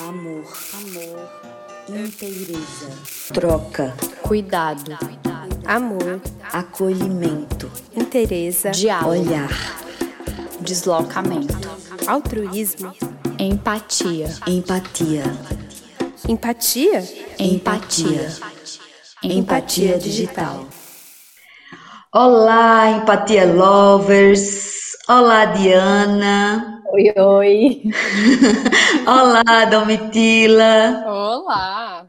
amor, amor, inteireza, troca, cuidado, amor, acolhimento, inteireza, diálogo, olhar, deslocamento, altruísmo, empatia, empatia, empatia, empatia, empatia. Digital. Olá, empatia lovers. Olá, Diana. Oi, oi. Olá, Domitila. Olá.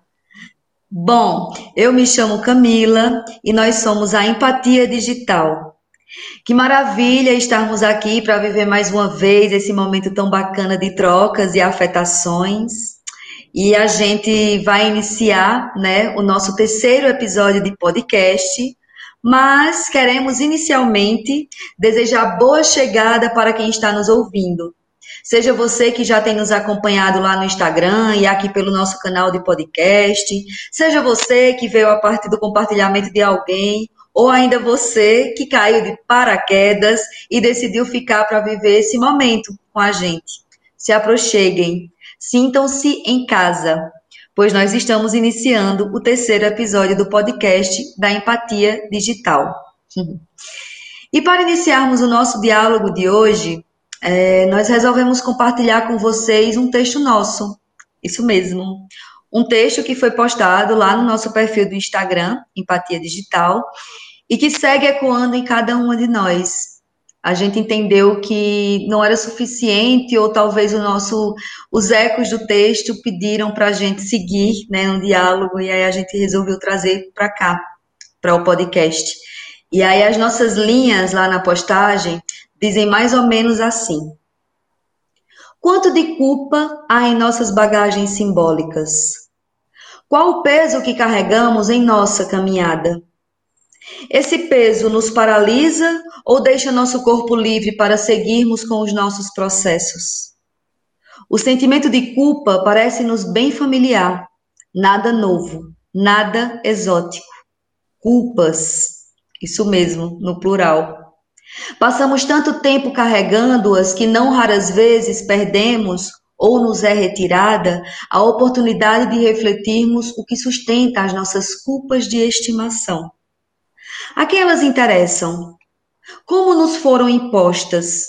Bom, eu me chamo Camila e nós somos a Empatia Digital. Que maravilha estarmos aqui para viver mais uma vez esse momento tão bacana de trocas e afetações. E a gente vai iniciar, né, o nosso terceiro episódio de podcast mas queremos inicialmente desejar boa chegada para quem está nos ouvindo. Seja você que já tem nos acompanhado lá no Instagram e aqui pelo nosso canal de podcast, seja você que veio a partir do compartilhamento de alguém, ou ainda você que caiu de paraquedas e decidiu ficar para viver esse momento com a gente. Se aproxeguem, sintam-se em casa pois nós estamos iniciando o terceiro episódio do podcast da Empatia Digital. E para iniciarmos o nosso diálogo de hoje, é, nós resolvemos compartilhar com vocês um texto nosso. Isso mesmo. Um texto que foi postado lá no nosso perfil do Instagram, Empatia Digital, e que segue ecoando em cada uma de nós a gente entendeu que não era suficiente, ou talvez o nosso, os ecos do texto pediram para a gente seguir né, um diálogo, e aí a gente resolveu trazer para cá, para o podcast. E aí as nossas linhas lá na postagem dizem mais ou menos assim: Quanto de culpa há em nossas bagagens simbólicas? Qual o peso que carregamos em nossa caminhada? Esse peso nos paralisa ou deixa nosso corpo livre para seguirmos com os nossos processos? O sentimento de culpa parece-nos bem familiar, nada novo, nada exótico. Culpas, isso mesmo, no plural. Passamos tanto tempo carregando-as que não raras vezes perdemos ou nos é retirada a oportunidade de refletirmos o que sustenta as nossas culpas de estimação. A quem elas interessam? Como nos foram impostas?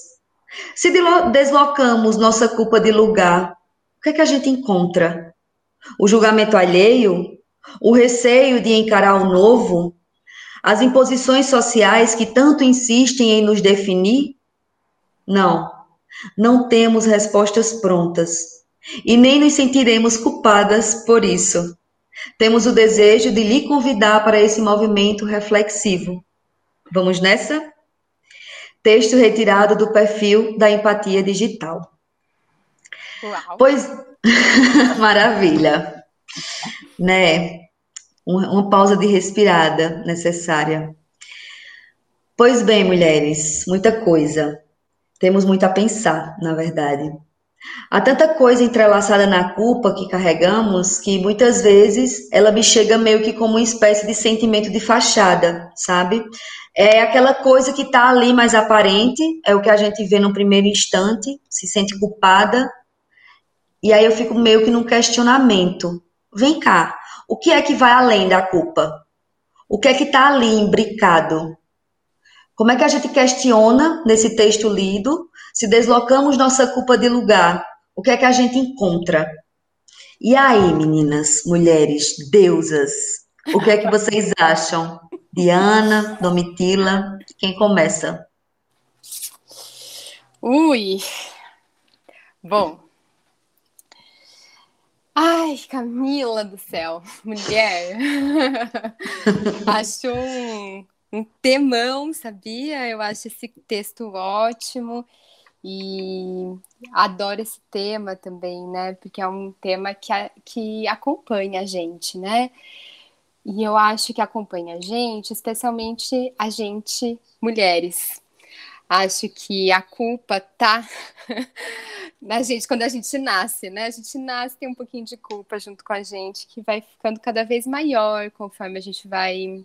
Se deslocamos nossa culpa de lugar, o que é que a gente encontra? O julgamento alheio? O receio de encarar o novo? As imposições sociais que tanto insistem em nos definir? Não, não temos respostas prontas e nem nos sentiremos culpadas por isso. Temos o desejo de lhe convidar para esse movimento reflexivo. Vamos nessa? Texto retirado do perfil da Empatia Digital. Uau. Pois, maravilha. Né? Uma, pausa de respirada necessária. Pois bem, mulheres, muita coisa. Temos muito a pensar, na verdade. Há tanta coisa entrelaçada na culpa que carregamos que muitas vezes ela me chega meio que como uma espécie de sentimento de fachada, sabe? É aquela coisa que está ali mais aparente, é o que a gente vê no primeiro instante, se sente culpada, e aí eu fico meio que num questionamento. Vem cá, o que é que vai além da culpa? O que é que está ali imbricado? Como é que a gente questiona nesse texto lido se deslocamos nossa culpa de lugar, o que é que a gente encontra? E aí, meninas, mulheres, deusas, o que é que vocês acham? Diana, Domitila, quem começa? Ui. Bom. Ai, Camila do céu, mulher. Acho um, um temão, sabia? Eu acho esse texto ótimo. E adoro esse tema também, né? Porque é um tema que, a, que acompanha a gente, né? E eu acho que acompanha a gente, especialmente a gente, mulheres. Acho que a culpa tá na gente quando a gente nasce, né? A gente nasce, tem um pouquinho de culpa junto com a gente, que vai ficando cada vez maior conforme a gente vai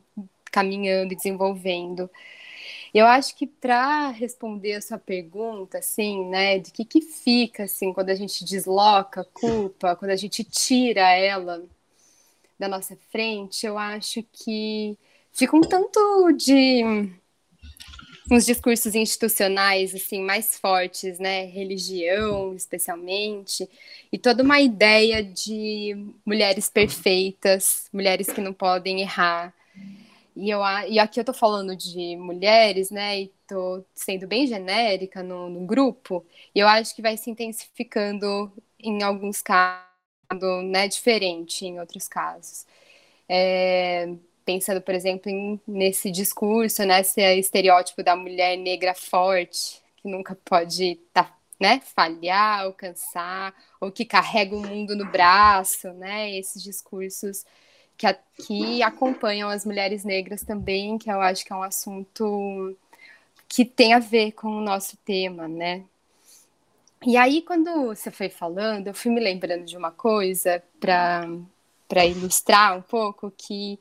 caminhando e desenvolvendo. Eu acho que para responder a sua pergunta, assim, né, de que que fica, assim, quando a gente desloca a culpa, quando a gente tira ela da nossa frente, eu acho que fica um tanto de uns discursos institucionais assim mais fortes, né, religião especialmente, e toda uma ideia de mulheres perfeitas, mulheres que não podem errar. E, eu, e aqui eu tô falando de mulheres, né, e tô sendo bem genérica no, no grupo, e eu acho que vai se intensificando em alguns casos, né, diferente em outros casos. É, pensando, por exemplo, em, nesse discurso, nesse estereótipo da mulher negra forte, que nunca pode tá, né, falhar, alcançar, ou que carrega o mundo no braço, né, esses discursos que, a, que acompanham as mulheres negras também, que eu acho que é um assunto que tem a ver com o nosso tema, né. E aí, quando você foi falando, eu fui me lembrando de uma coisa para ilustrar um pouco que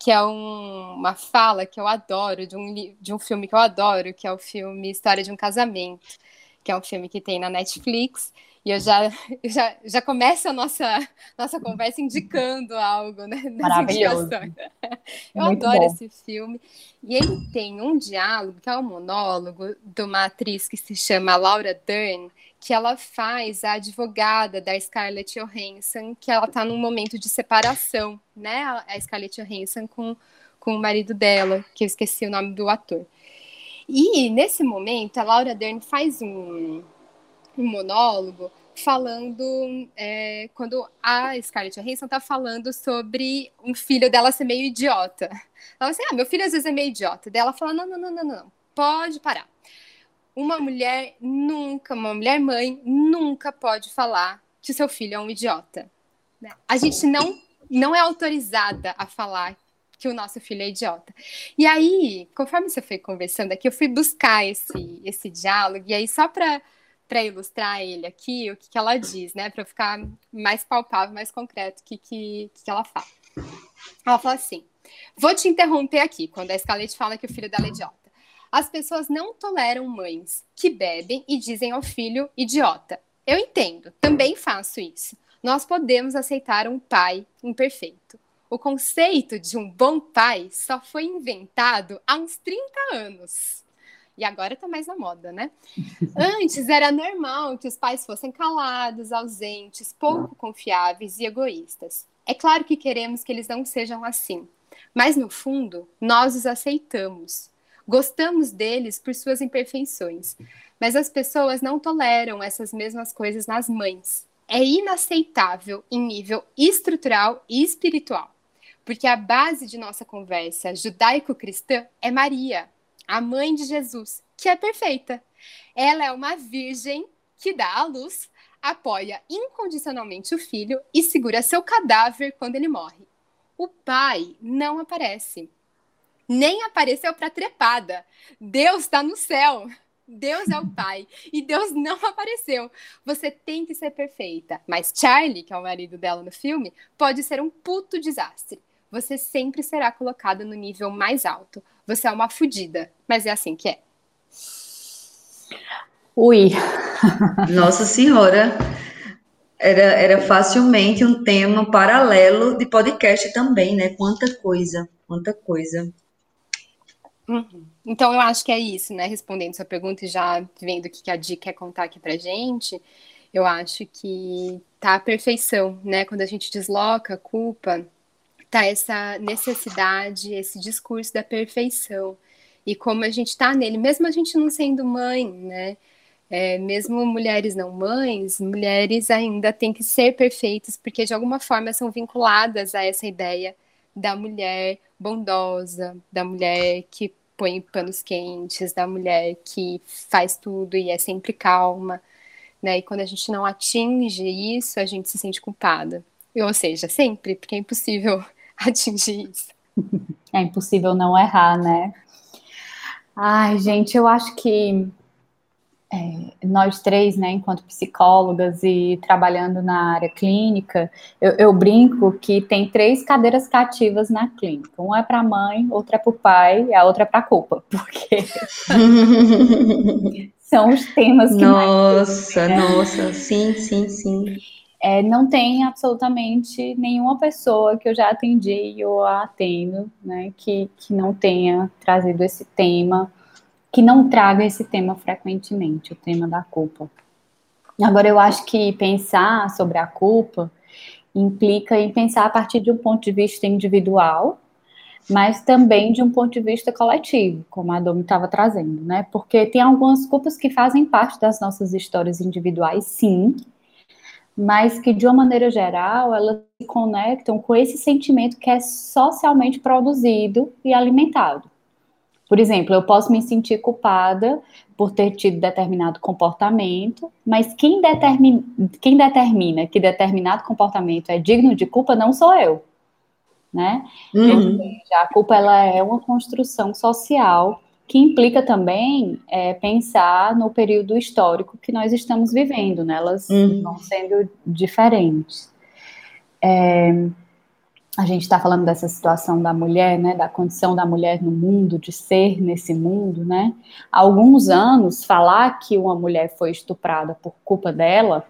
que é um, uma fala que eu adoro, de um, de um filme que eu adoro, que é o filme História de um Casamento, que é um filme que tem na Netflix. E eu já, já, já começo a nossa, nossa conversa indicando algo, né? Maravilhoso. Eu Muito adoro bom. esse filme. E ele tem um diálogo, que é um monólogo, de uma atriz que se chama Laura Dern, que ela faz a advogada da Scarlett Johansson, que ela está num momento de separação, né? A Scarlett Johansson com, com o marido dela, que eu esqueci o nome do ator. E nesse momento, a Laura Dern faz um, um monólogo falando é, quando a Scarlett Johansson está falando sobre um filho dela ser meio idiota. Ela fala assim: ah, meu filho às vezes é meio idiota. Daí ela fala: não, não, não, não, não, pode parar uma mulher nunca, uma mulher mãe, nunca pode falar que seu filho é um idiota. Né? A gente não, não é autorizada a falar que o nosso filho é idiota. E aí, conforme você foi conversando aqui, eu fui buscar esse, esse diálogo, e aí só para para ilustrar ele aqui, o que, que ela diz, né? Para ficar mais palpável, mais concreto, o que, que, que ela fala. Ela fala assim: vou te interromper aqui, quando a Scarlett fala que o filho dela é idiota. As pessoas não toleram mães que bebem e dizem ao filho idiota. Eu entendo, também faço isso. Nós podemos aceitar um pai imperfeito. O conceito de um bom pai só foi inventado há uns 30 anos. E agora está mais na moda, né? Antes era normal que os pais fossem calados, ausentes, pouco confiáveis e egoístas. É claro que queremos que eles não sejam assim, mas no fundo, nós os aceitamos. Gostamos deles por suas imperfeições, mas as pessoas não toleram essas mesmas coisas nas mães. É inaceitável em nível estrutural e espiritual, porque a base de nossa conversa judaico-cristã é Maria, a mãe de Jesus, que é perfeita. Ela é uma virgem que dá à luz, apoia incondicionalmente o filho e segura seu cadáver quando ele morre. O pai não aparece nem apareceu para trepada. Deus está no céu. Deus é o pai e Deus não apareceu. Você tem que ser perfeita. Mas Charlie, que é o marido dela no filme, pode ser um puto desastre. Você sempre será colocada no nível mais alto. Você é uma fudida, mas é assim que é. Ui. Nossa Senhora. Era, era facilmente um tema paralelo de podcast também, né? Quanta coisa, quanta coisa. Uhum. Então, eu acho que é isso, né? Respondendo sua pergunta e já vendo o que a Di quer contar aqui pra gente, eu acho que tá a perfeição, né? Quando a gente desloca a culpa, tá essa necessidade, esse discurso da perfeição. E como a gente tá nele, mesmo a gente não sendo mãe, né? É, mesmo mulheres não mães, mulheres ainda têm que ser perfeitas, porque de alguma forma são vinculadas a essa ideia da mulher bondosa, da mulher que põe panos quentes, da mulher que faz tudo e é sempre calma, né? E quando a gente não atinge isso, a gente se sente culpada. Ou seja, sempre, porque é impossível atingir isso. É impossível não errar, né? Ai, gente, eu acho que é, nós três, né, enquanto psicólogas e trabalhando na área clínica, eu, eu brinco que tem três cadeiras cativas na clínica. Uma é para a mãe, outra é para o pai e a outra é para a culpa, porque são os temas que Nossa, mais... né? nossa, sim, sim, sim. É, não tem absolutamente nenhuma pessoa que eu já atendi ou atendo, né, que, que não tenha trazido esse tema que não traga esse tema frequentemente, o tema da culpa. Agora, eu acho que pensar sobre a culpa implica em pensar a partir de um ponto de vista individual, mas também de um ponto de vista coletivo, como a Domi estava trazendo, né? Porque tem algumas culpas que fazem parte das nossas histórias individuais, sim, mas que de uma maneira geral elas se conectam com esse sentimento que é socialmente produzido e alimentado. Por exemplo, eu posso me sentir culpada por ter tido determinado comportamento, mas quem determina, quem determina que determinado comportamento é digno de culpa não sou eu, né? Uhum. Seja, a culpa ela é uma construção social que implica também é, pensar no período histórico que nós estamos vivendo, né? Elas uhum. vão sendo diferentes. É, a gente está falando dessa situação da mulher, né, da condição da mulher no mundo, de ser nesse mundo, né? Há alguns anos, falar que uma mulher foi estuprada por culpa dela,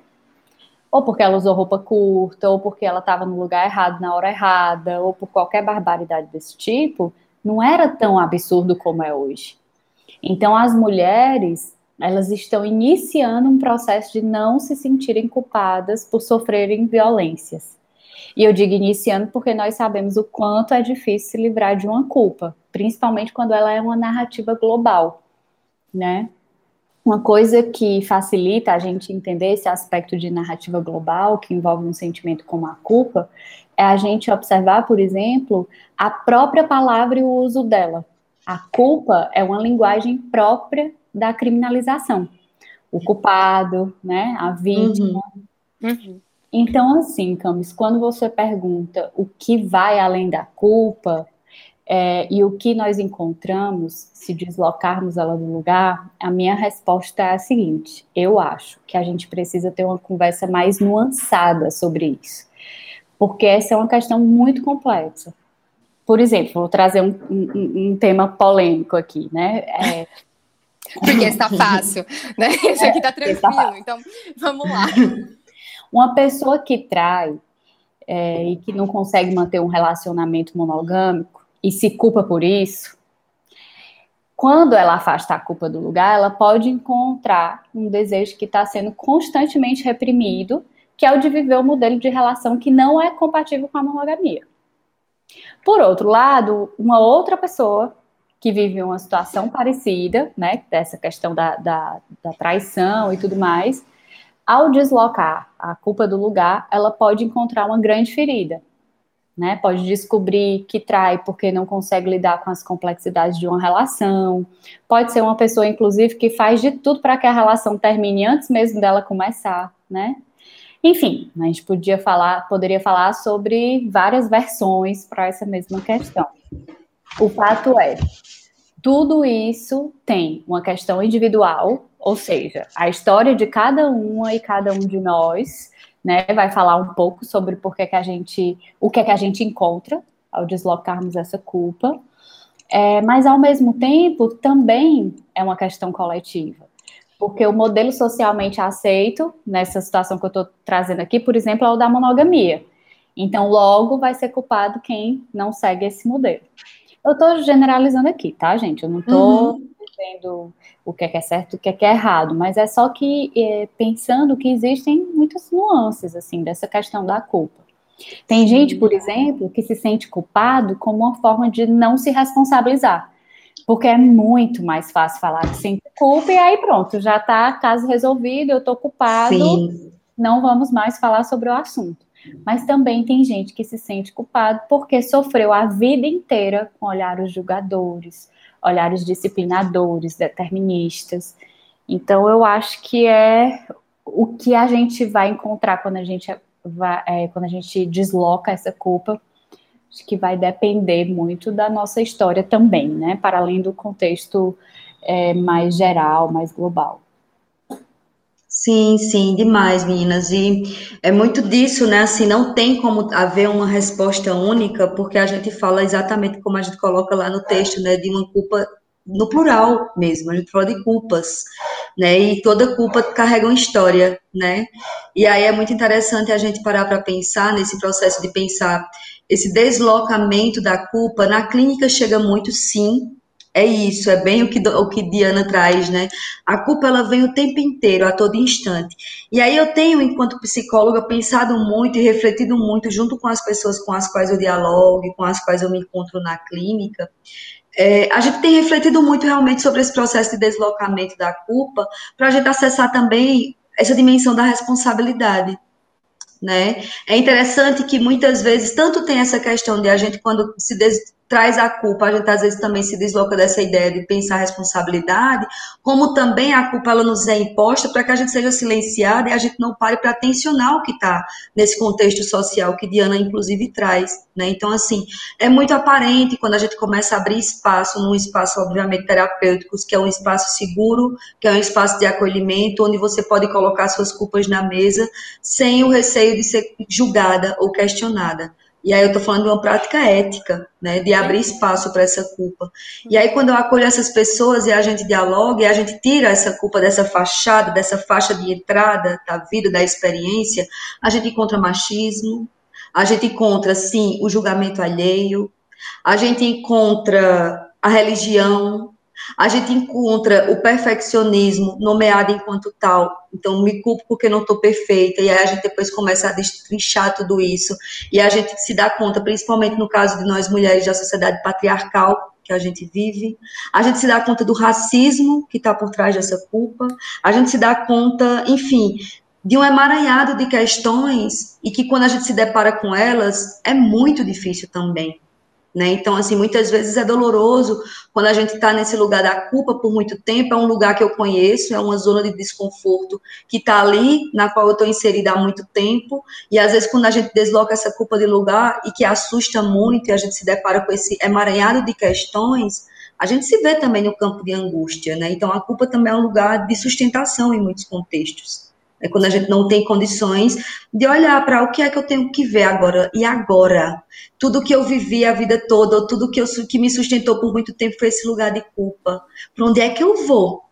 ou porque ela usou roupa curta, ou porque ela estava no lugar errado na hora errada, ou por qualquer barbaridade desse tipo, não era tão absurdo como é hoje. Então, as mulheres, elas estão iniciando um processo de não se sentirem culpadas por sofrerem violências. E eu digo iniciando porque nós sabemos o quanto é difícil se livrar de uma culpa, principalmente quando ela é uma narrativa global, né? Uma coisa que facilita a gente entender esse aspecto de narrativa global, que envolve um sentimento como a culpa, é a gente observar, por exemplo, a própria palavra e o uso dela. A culpa é uma linguagem própria da criminalização. O culpado, né, a vítima. Uhum. Uhum. Então, assim, Camis, quando você pergunta o que vai além da culpa é, e o que nós encontramos se deslocarmos ela do lugar, a minha resposta é a seguinte: eu acho que a gente precisa ter uma conversa mais nuançada sobre isso, porque essa é uma questão muito complexa. Por exemplo, vou trazer um, um, um tema polêmico aqui, né? É, porque está fácil, né? Isso aqui está tranquilo, então vamos lá. Uma pessoa que trai é, e que não consegue manter um relacionamento monogâmico e se culpa por isso, quando ela afasta a culpa do lugar, ela pode encontrar um desejo que está sendo constantemente reprimido, que é o de viver um modelo de relação que não é compatível com a monogamia. Por outro lado, uma outra pessoa que vive uma situação parecida, né, dessa questão da, da, da traição e tudo mais, ao deslocar a culpa do lugar, ela pode encontrar uma grande ferida. Né? Pode descobrir que trai porque não consegue lidar com as complexidades de uma relação. Pode ser uma pessoa, inclusive, que faz de tudo para que a relação termine antes mesmo dela começar, né? Enfim, a gente podia falar, poderia falar sobre várias versões para essa mesma questão. O fato é, tudo isso tem uma questão individual, ou seja, a história de cada uma e cada um de nós, né, vai falar um pouco sobre por que, que a gente, o que é que a gente encontra ao deslocarmos essa culpa, é, mas ao mesmo tempo também é uma questão coletiva, porque o modelo socialmente aceito nessa situação que eu estou trazendo aqui, por exemplo, é o da monogamia. Então, logo vai ser culpado quem não segue esse modelo. Eu estou generalizando aqui, tá, gente? Eu não estou uhum. dizendo o que é, que é certo e o que é, que é errado, mas é só que é, pensando que existem muitas nuances, assim, dessa questão da culpa. Tem gente, por exemplo, que se sente culpado como uma forma de não se responsabilizar. Porque é muito mais fácil falar que sente culpa e aí pronto, já está caso resolvido, eu estou culpado, Sim. não vamos mais falar sobre o assunto. Mas também tem gente que se sente culpado porque sofreu a vida inteira com olhares julgadores, olhares disciplinadores, deterministas. Então, eu acho que é o que a gente vai encontrar quando a gente, vai, é, quando a gente desloca essa culpa, acho que vai depender muito da nossa história também, né? Para além do contexto é, mais geral, mais global. Sim, sim, demais, meninas. E é muito disso, né? Assim, não tem como haver uma resposta única, porque a gente fala exatamente como a gente coloca lá no texto, né? De uma culpa no plural mesmo, a gente fala de culpas, né? E toda culpa carrega uma história, né? E aí é muito interessante a gente parar para pensar nesse processo de pensar esse deslocamento da culpa. Na clínica chega muito, sim, é isso, é bem o que, o que Diana traz, né? A culpa ela vem o tempo inteiro, a todo instante. E aí eu tenho, enquanto psicóloga, pensado muito e refletido muito junto com as pessoas com as quais eu dialogo, com as quais eu me encontro na clínica. É, a gente tem refletido muito realmente sobre esse processo de deslocamento da culpa, para a gente acessar também essa dimensão da responsabilidade né? É interessante que muitas vezes tanto tem essa questão de a gente quando se des traz a culpa, a gente às vezes também se desloca dessa ideia de pensar responsabilidade, como também a culpa ela nos é imposta para que a gente seja silenciada e a gente não pare para atencionar o que está nesse contexto social que Diana inclusive traz, né? Então assim, é muito aparente quando a gente começa a abrir espaço num espaço obviamente terapêutico, que é um espaço seguro, que é um espaço de acolhimento, onde você pode colocar suas culpas na mesa sem o receio de ser julgada ou questionada. E aí eu estou falando de uma prática ética, né, de abrir espaço para essa culpa. E aí quando eu acolho essas pessoas e a gente dialoga e a gente tira essa culpa dessa fachada, dessa faixa de entrada da vida, da experiência, a gente encontra machismo, a gente encontra sim o julgamento alheio, a gente encontra a religião, a gente encontra o perfeccionismo nomeado enquanto tal. Então, me culpo porque não estou perfeita. E aí a gente depois começa a destrinchar tudo isso. E a gente se dá conta, principalmente no caso de nós mulheres da sociedade patriarcal que a gente vive. A gente se dá conta do racismo que está por trás dessa culpa. A gente se dá conta, enfim, de um emaranhado de questões e que quando a gente se depara com elas é muito difícil também. Né? Então, assim, muitas vezes é doloroso quando a gente está nesse lugar da culpa por muito tempo. É um lugar que eu conheço, é uma zona de desconforto que está ali, na qual eu estou inserida há muito tempo. E às vezes, quando a gente desloca essa culpa de lugar e que assusta muito, e a gente se depara com esse emaranhado de questões, a gente se vê também no campo de angústia. Né? Então, a culpa também é um lugar de sustentação em muitos contextos. É quando a gente não tem condições de olhar para o que é que eu tenho que ver agora e agora. Tudo que eu vivi a vida toda, tudo que, eu, que me sustentou por muito tempo foi esse lugar de culpa. Para onde é que eu vou?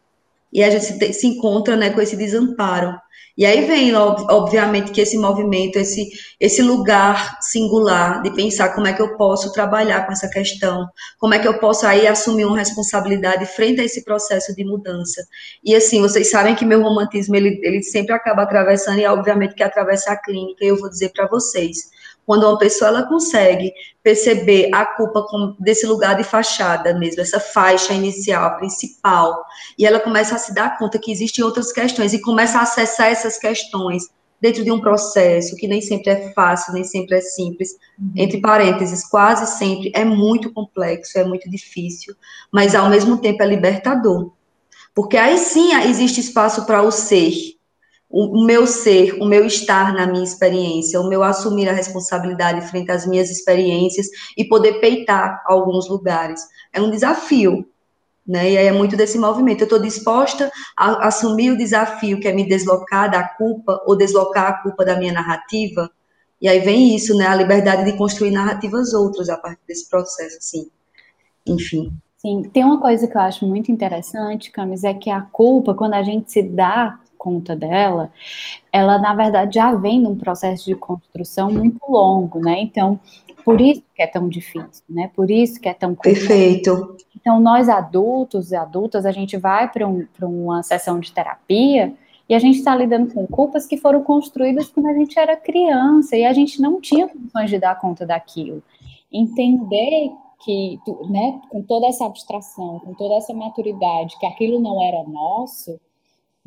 E a gente se, se encontra né, com esse desamparo. E aí vem, obviamente, que esse movimento, esse, esse lugar singular de pensar como é que eu posso trabalhar com essa questão, como é que eu posso aí assumir uma responsabilidade frente a esse processo de mudança. E assim, vocês sabem que meu romantismo, ele, ele sempre acaba atravessando, e obviamente que atravessa a clínica, e eu vou dizer para vocês, quando uma pessoa ela consegue perceber a culpa desse lugar de fachada mesmo, essa faixa inicial, principal, e ela começa a se dar conta que existem outras questões e começa a acessar essas questões dentro de um processo que nem sempre é fácil, nem sempre é simples, uhum. entre parênteses, quase sempre é muito complexo, é muito difícil, mas ao mesmo tempo é libertador. Porque aí sim existe espaço para o ser, o, meu ser, o meu estar na minha experiência, o meu assumir a responsabilidade frente às minhas experiências e poder peitar alguns lugares. É um desafio, né? E aí é muito desse movimento. Eu estou disposta a assumir o desafio que é me deslocar da culpa ou deslocar a culpa da minha narrativa. E aí vem isso, né? A liberdade de construir narrativas outras a partir desse processo, assim. Enfim. Sim, tem uma coisa que eu acho muito interessante, Camis, é que a culpa, quando a gente se dá conta dela, ela na verdade já vem num processo de construção muito longo, né? Então, por isso que é tão difícil, né? Por isso que é tão Perfeito. Então, nós adultos e adultas, a gente vai para um, uma sessão de terapia e a gente está lidando com culpas que foram construídas quando a gente era criança e a gente não tinha condições de dar conta daquilo. Entender que, né, com toda essa abstração, com toda essa maturidade, que aquilo não era nosso,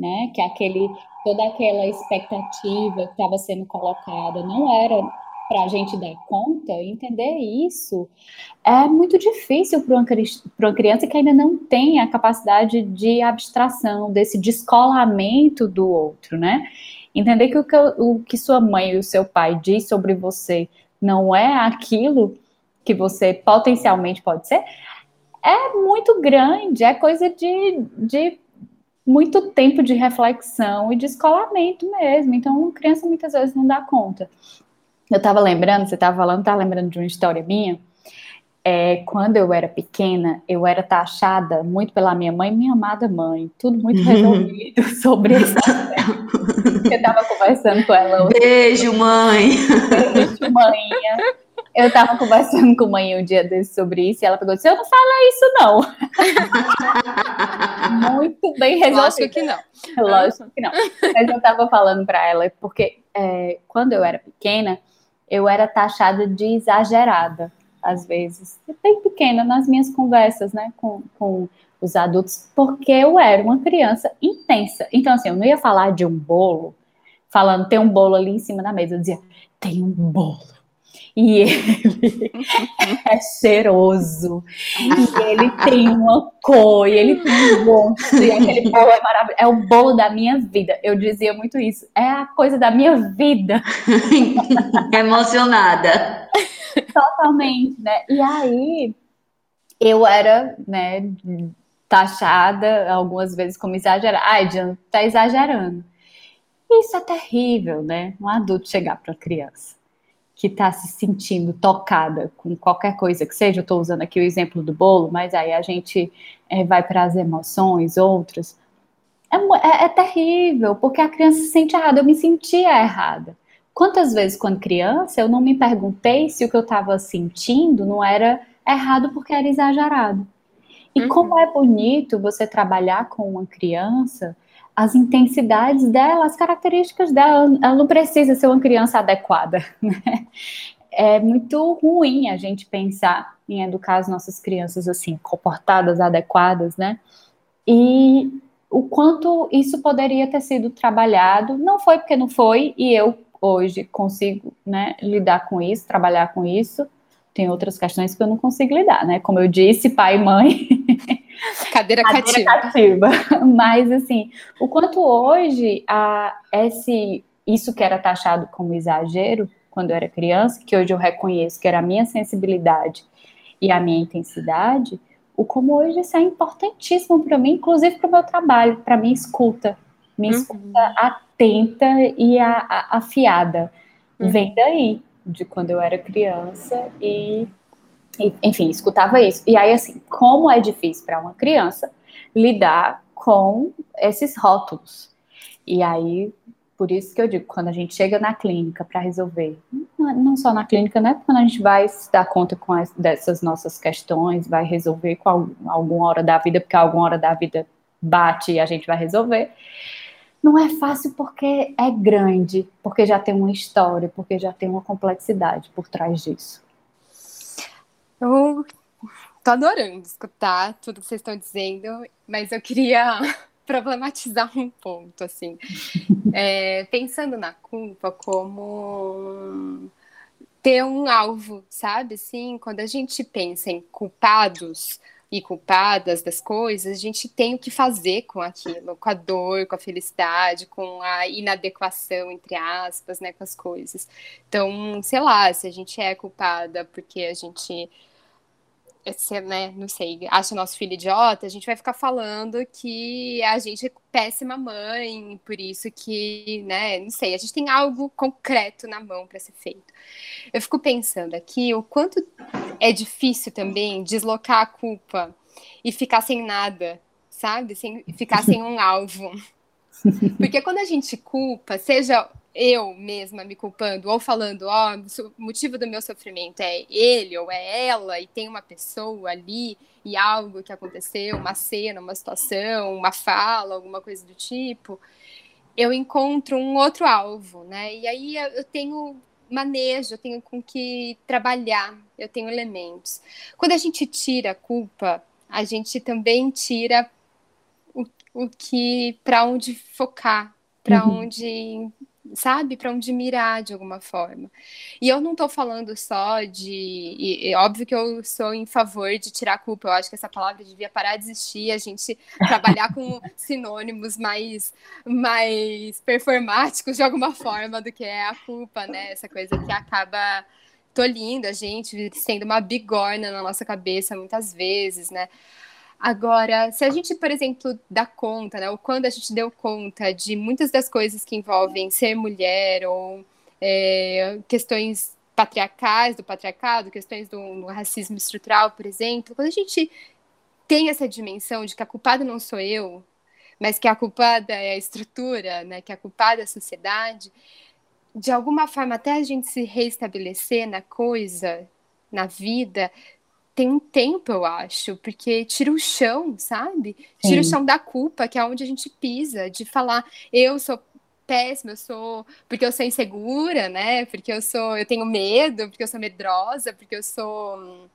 né? Que aquele toda aquela expectativa que estava sendo colocada não era para a gente dar conta, entender isso é muito difícil para uma, uma criança que ainda não tem a capacidade de abstração, desse descolamento do outro, né? Entender que o que, o que sua mãe e o seu pai diz sobre você não é aquilo que você potencialmente pode ser, é muito grande, é coisa de, de muito tempo de reflexão e de escolamento mesmo. Então, criança muitas vezes não dá conta. Eu estava lembrando, você estava falando, estava lembrando de uma história minha. É, quando eu era pequena, eu era taxada muito pela minha mãe, minha amada mãe, tudo muito resolvido sobre isso. eu estava conversando com ela. Hoje. Beijo, mãe! Beijo, mãe! Eu estava conversando com a mãe um dia desse sobre isso e ela pegou e disse: Eu não falo isso, não. Muito bem resolvido. Lógico que não. Lógico que não. Mas eu estava falando para ela, porque é, quando eu era pequena, eu era taxada de exagerada, às vezes. Bem pequena nas minhas conversas, né, com, com os adultos, porque eu era uma criança intensa. Então, assim, eu não ia falar de um bolo, falando, tem um bolo ali em cima da mesa. Eu dizia, tem um bolo e ele é cheiroso, e ele tem uma cor, e ele tem um gosto, e aquele bolo é maravilhoso, é o bolo da minha vida. Eu dizia muito isso, é a coisa da minha vida. Emocionada. Totalmente, né? E aí eu era, né, taxada algumas vezes como exagerada. Ai, Diana, tá exagerando. Isso é terrível, né? Um adulto chegar para criança que está se sentindo tocada com qualquer coisa que seja, eu estou usando aqui o exemplo do bolo, mas aí a gente é, vai para as emoções, outras. É, é, é, terrível, porque a criança se sente errada. Eu me sentia errada. Quantas vezes, quando criança, eu não me perguntei se o que eu estava sentindo não era errado porque era exagerado. E uhum. como é bonito você trabalhar com uma criança as intensidades dela, as características dela. Ela não precisa ser uma criança adequada. Né? É muito ruim a gente pensar em educar as nossas crianças assim, comportadas, adequadas, né? E o quanto isso poderia ter sido trabalhado, não foi porque não foi, e eu hoje consigo né, lidar com isso, trabalhar com isso. Tem outras questões que eu não consigo lidar, né? Como eu disse, pai e mãe Cadeira, Cadeira cativa. cativa. Mas, assim, o quanto hoje a, esse, isso que era taxado como exagero quando eu era criança, que hoje eu reconheço que era a minha sensibilidade e a minha intensidade, o como hoje isso é importantíssimo para mim, inclusive para o meu trabalho, para minha escuta. Minha uhum. escuta atenta e a, a, afiada. Uhum. Vem daí, de quando eu era criança e enfim, escutava isso. E aí, assim, como é difícil para uma criança lidar com esses rótulos. E aí, por isso que eu digo, quando a gente chega na clínica para resolver, não só na clínica, né? Quando a gente vai se dar conta com as, dessas nossas questões, vai resolver com algum, alguma hora da vida, porque alguma hora da vida bate e a gente vai resolver. Não é fácil porque é grande, porque já tem uma história, porque já tem uma complexidade por trás disso. Eu tô adorando escutar tudo que vocês estão dizendo, mas eu queria problematizar um ponto, assim. É, pensando na culpa como ter um alvo, sabe? Assim, quando a gente pensa em culpados e culpadas das coisas, a gente tem o que fazer com aquilo, com a dor, com a felicidade, com a inadequação, entre aspas, né, com as coisas. Então, sei lá, se a gente é culpada porque a gente se, né, não sei, acha nosso filho idiota, a gente vai ficar falando que a gente é péssima mãe, por isso que, né, não sei, a gente tem algo concreto na mão para ser feito. Eu fico pensando aqui o quanto é difícil também deslocar a culpa e ficar sem nada, sabe? Sem, ficar sem um alvo. Porque quando a gente culpa, seja eu mesma me culpando ou falando, ó, oh, o motivo do meu sofrimento é ele ou é ela e tem uma pessoa ali e algo que aconteceu, uma cena, uma situação, uma fala, alguma coisa do tipo, eu encontro um outro alvo, né? E aí eu tenho manejo, eu tenho com que trabalhar, eu tenho elementos. Quando a gente tira a culpa, a gente também tira o, que para onde focar, para uhum. onde sabe, para onde mirar de alguma forma. E eu não estou falando só de. E, e, óbvio que eu sou em favor de tirar a culpa, eu acho que essa palavra devia parar de existir, a gente trabalhar com sinônimos mais, mais performáticos de alguma forma do que é a culpa, né? Essa coisa que acaba tolindo a gente, sendo uma bigorna na nossa cabeça muitas vezes, né? Agora, se a gente, por exemplo, dá conta, né, ou quando a gente deu conta de muitas das coisas que envolvem ser mulher ou é, questões patriarcais do patriarcado, questões do, do racismo estrutural, por exemplo, quando a gente tem essa dimensão de que a culpada não sou eu, mas que a culpada é a estrutura, né, que a culpada é a sociedade, de alguma forma, até a gente se reestabelecer na coisa, na vida, tem um tempo, eu acho, porque tira o chão, sabe? Tira Sim. o chão da culpa, que é onde a gente pisa, de falar, eu sou péssima, eu sou porque eu sou insegura, né? Porque eu sou, eu tenho medo, porque eu sou medrosa, porque eu sou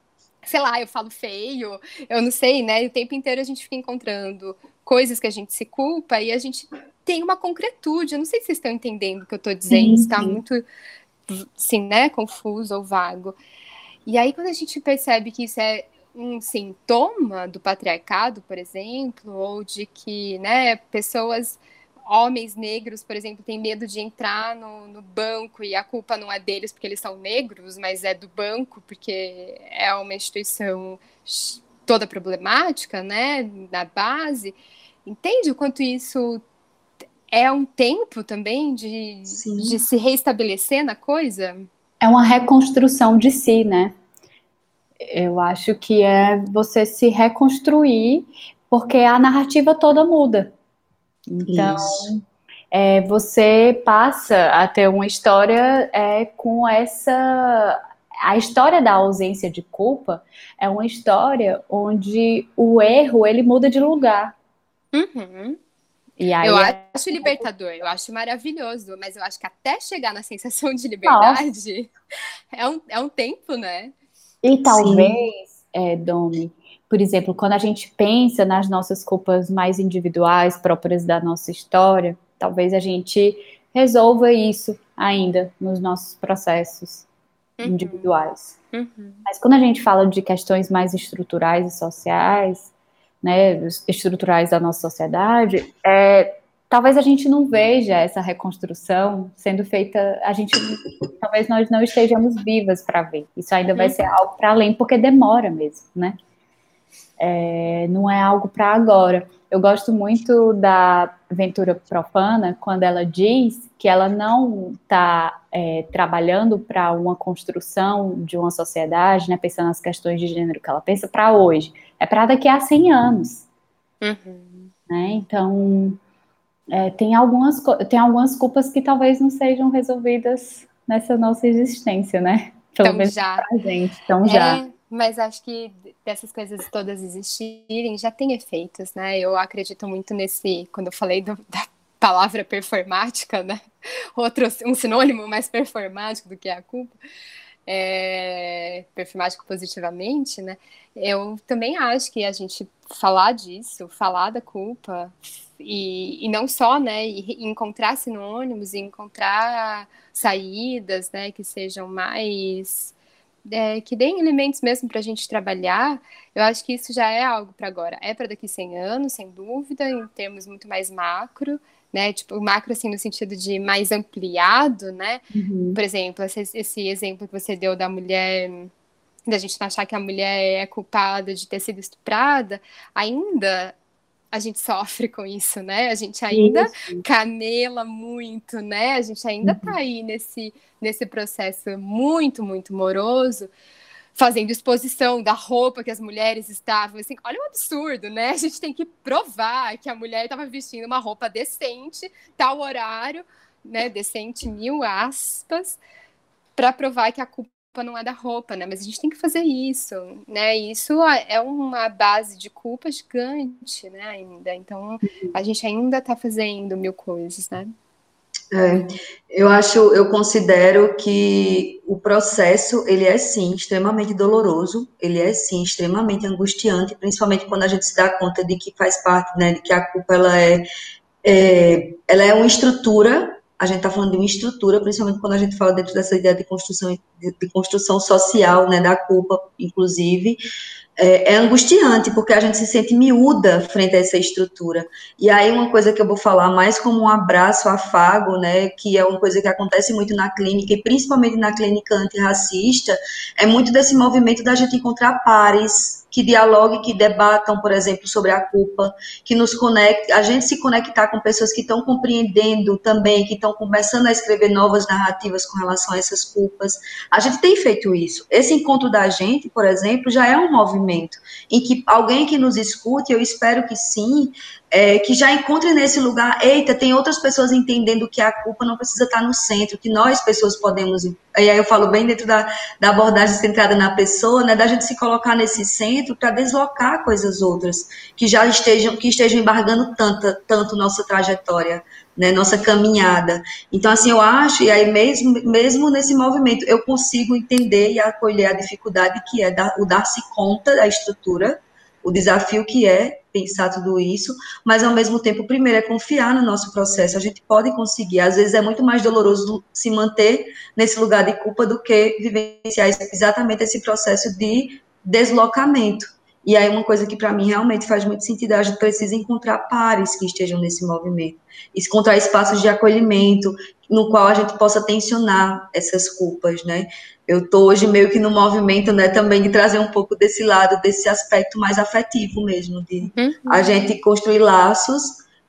sei lá, eu falo feio, eu não sei, né? E o tempo inteiro a gente fica encontrando coisas que a gente se culpa e a gente tem uma concretude. Eu não sei se vocês estão entendendo o que eu estou dizendo, está muito, assim, né, confuso ou vago. E aí, quando a gente percebe que isso é um sintoma do patriarcado, por exemplo, ou de que, né, pessoas homens negros, por exemplo, têm medo de entrar no, no, banco e a culpa não é deles porque eles são negros, mas é do banco porque é uma instituição toda problemática, né, na base. Entende o quanto isso é um tempo também de, de se reestabelecer na coisa? É uma reconstrução de si, né? Eu acho que é você se reconstruir, porque a narrativa toda muda. Então, é, você passa a ter uma história é, com essa. A história da ausência de culpa é uma história onde o erro ele muda de lugar. Uhum. E aí eu é... acho libertador, eu acho maravilhoso, mas eu acho que até chegar na sensação de liberdade é um, é um tempo, né? E talvez, é, Domi, por exemplo, quando a gente pensa nas nossas culpas mais individuais, próprias da nossa história, talvez a gente resolva isso ainda nos nossos processos uhum. individuais. Uhum. Mas quando a gente fala de questões mais estruturais e sociais, né, estruturais da nossa sociedade, é, talvez a gente não veja essa reconstrução sendo feita, a gente talvez nós não estejamos vivas para ver. Isso ainda vai uhum. ser algo para além, porque demora mesmo, né? É, não é algo para agora. Eu gosto muito da Ventura Profana quando ela diz que ela não está é, trabalhando para uma construção de uma sociedade, né, pensando nas questões de gênero que ela pensa para hoje, é para daqui a 100 anos. Uhum. Né? Então, é, tem, algumas, tem algumas culpas que talvez não sejam resolvidas nessa nossa existência, né? Pelo então, menos já. pra gente. Então, já. É, mas acho que dessas coisas todas existirem já tem efeitos, né? Eu acredito muito nesse, quando eu falei do, da palavra performática, né? Outro, um sinônimo mais performático do que a culpa, é, performático positivamente, né? Eu também acho que a gente falar disso, falar da culpa, e, e não só, né? E, encontrar sinônimos, e encontrar saídas, né? Que sejam mais é, que deem elementos mesmo para a gente trabalhar, eu acho que isso já é algo para agora. É para daqui 100 anos, sem dúvida, em termos muito mais macro, né? Tipo, macro, assim, no sentido de mais ampliado, né? Uhum. Por exemplo, esse, esse exemplo que você deu da mulher da gente não achar que a mulher é culpada de ter sido estuprada, ainda a gente sofre com isso, né? A gente ainda isso. canela muito, né? A gente ainda uhum. tá aí nesse, nesse processo muito, muito moroso, fazendo exposição da roupa que as mulheres estavam. Assim, olha um absurdo, né? A gente tem que provar que a mulher estava vestindo uma roupa decente, tal horário, né? Decente, mil aspas, para provar que a culpa culpa não é da roupa, né? Mas a gente tem que fazer isso, né? Isso é uma base de culpa gigante, né? Ainda. Então, a gente ainda está fazendo mil coisas, né? É, eu acho, eu considero que o processo, ele é sim extremamente doloroso, ele é sim extremamente angustiante, principalmente quando a gente se dá conta de que faz parte, né, de que a culpa, ela é, é ela é uma estrutura a gente está falando de uma estrutura, principalmente quando a gente fala dentro dessa ideia de construção, de, construção social, né, da culpa, inclusive, é, é, angustiante, porque a gente se sente miúda frente a essa estrutura. E aí uma coisa que eu vou falar mais como um abraço, afago, né, que é uma coisa que acontece muito na clínica, e principalmente na clínica antirracista, é muito desse movimento da gente encontrar pares, que dialoguem, que debatam, por exemplo, sobre a culpa, que nos conecte, a gente se conectar com pessoas que estão compreendendo também, que estão começando a escrever novas narrativas com relação a essas culpas. A gente tem feito isso. Esse encontro da gente, por exemplo, já é um movimento em que alguém que nos escute, eu espero que sim, é, que já encontre nesse lugar, eita, tem outras pessoas entendendo que a culpa não precisa estar no centro, que nós, pessoas, podemos. E aí eu falo bem dentro da, da abordagem centrada na pessoa, né, da gente se colocar nesse centro para deslocar coisas outras, que já estejam, que estejam embargando tanta, tanto nossa trajetória, né, nossa caminhada. Então, assim, eu acho, e aí mesmo, mesmo nesse movimento, eu consigo entender e acolher a dificuldade que é o dar-se conta da estrutura, o desafio que é pensar tudo isso, mas ao mesmo tempo, primeiro é confiar no nosso processo. A gente pode conseguir. Às vezes é muito mais doloroso se manter nesse lugar de culpa do que vivenciar exatamente esse processo de deslocamento. E aí uma coisa que para mim realmente faz muito sentido, a gente precisa encontrar pares que estejam nesse movimento, encontrar espaços de acolhimento no qual a gente possa tensionar essas culpas, né? Eu estou hoje meio que no movimento, né, também de trazer um pouco desse lado, desse aspecto mais afetivo mesmo, de uhum. a gente construir laços,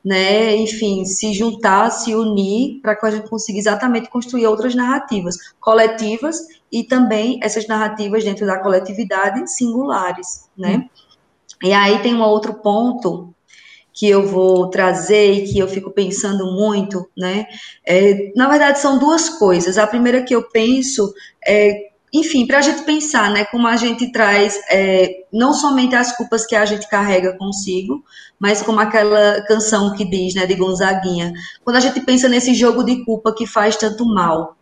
né, enfim, se juntar, se unir, para que a gente consiga exatamente construir outras narrativas coletivas e também essas narrativas dentro da coletividade singulares, né. E aí tem um outro ponto que eu vou trazer e que eu fico pensando muito, né? É, na verdade, são duas coisas. A primeira que eu penso é, enfim, para a gente pensar, né, como a gente traz é, não somente as culpas que a gente carrega consigo, mas como aquela canção que diz, né, de Gonzaguinha, quando a gente pensa nesse jogo de culpa que faz tanto mal,